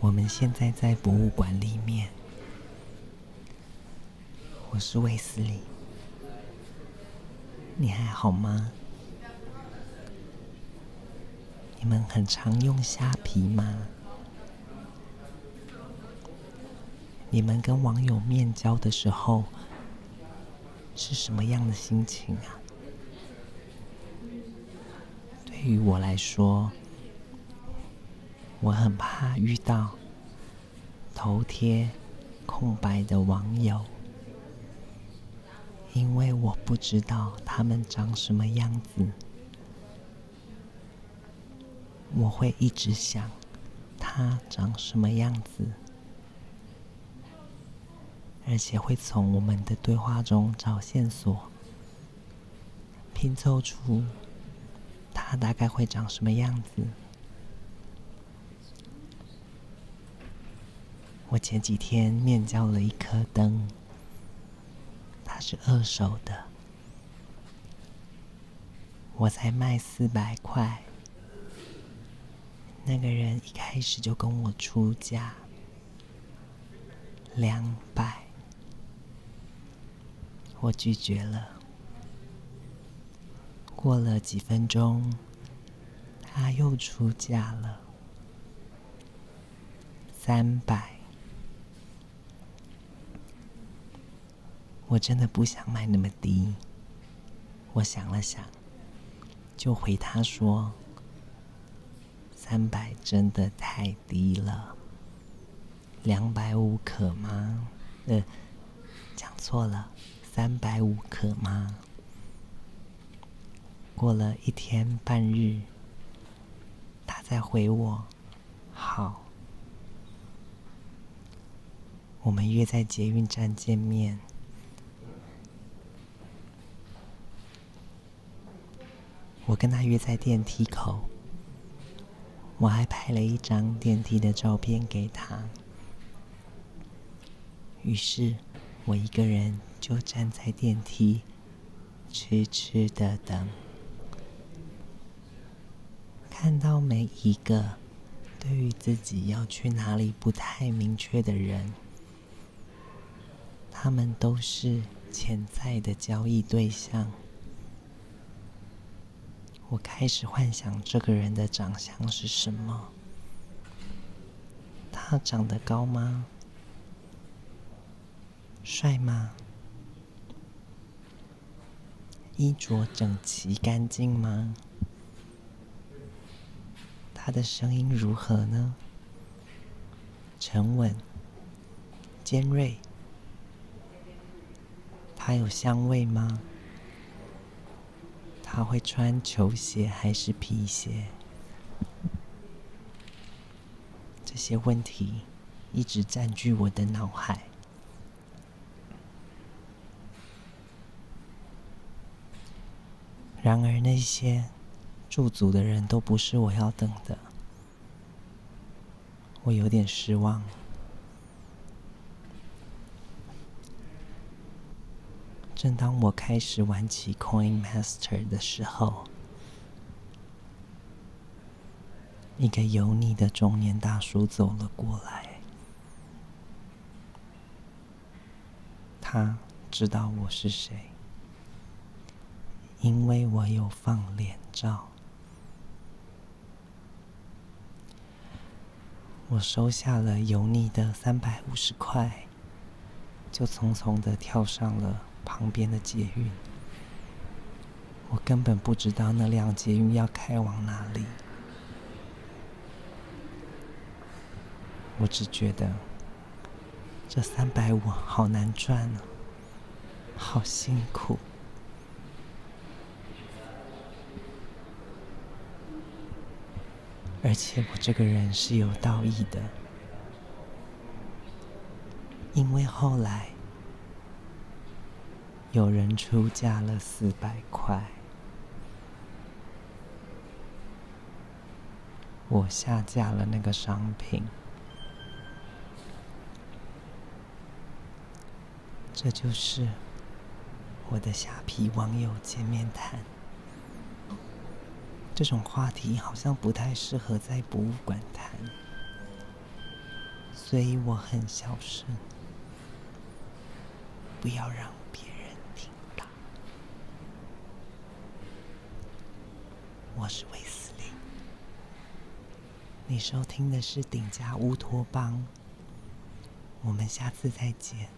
我们现在在博物馆里面。我是卫斯理，你还好吗？你们很常用虾皮吗？你们跟网友面交的时候是什么样的心情啊？对于我来说，我很怕遇到头贴空白的网友。因为我不知道他们长什么样子，我会一直想他长什么样子，而且会从我们的对话中找线索，拼凑出他大概会长什么样子。我前几天面交了一颗灯。它是二手的，我才卖四百块。那个人一开始就跟我出价两百，我拒绝了。过了几分钟，他又出价了三百。我真的不想卖那么低。我想了想，就回他说：“三百真的太低了，两百五可吗？”呃，讲错了，三百五可吗？过了一天半日，他再回我：“好。”我们约在捷运站见面。跟他约在电梯口，我还拍了一张电梯的照片给他。于是，我一个人就站在电梯，痴痴的等，看到每一个对于自己要去哪里不太明确的人，他们都是潜在的交易对象。我开始幻想这个人的长相是什么？他长得高吗？帅吗？衣着整齐干净吗？他的声音如何呢？沉稳、尖锐？他有香味吗？他会穿球鞋还是皮鞋？这些问题一直占据我的脑海。然而，那些驻足的人都不是我要等的，我有点失望。正当我开始玩起 Coin Master 的时候，一个油腻的中年大叔走了过来。他知道我是谁，因为我有放脸照。我收下了油腻的三百五十块，就匆匆的跳上了。旁边的捷运，我根本不知道那辆捷运要开往哪里。我只觉得这三百五好难赚啊，好辛苦。而且我这个人是有道义的，因为后来。有人出价了四百块，我下架了那个商品。这就是我的虾皮网友见面谈。这种话题好像不太适合在博物馆谈，所以我很小声，不要让别人听到。我是威斯利，你收听的是顶家乌托邦，我们下次再见。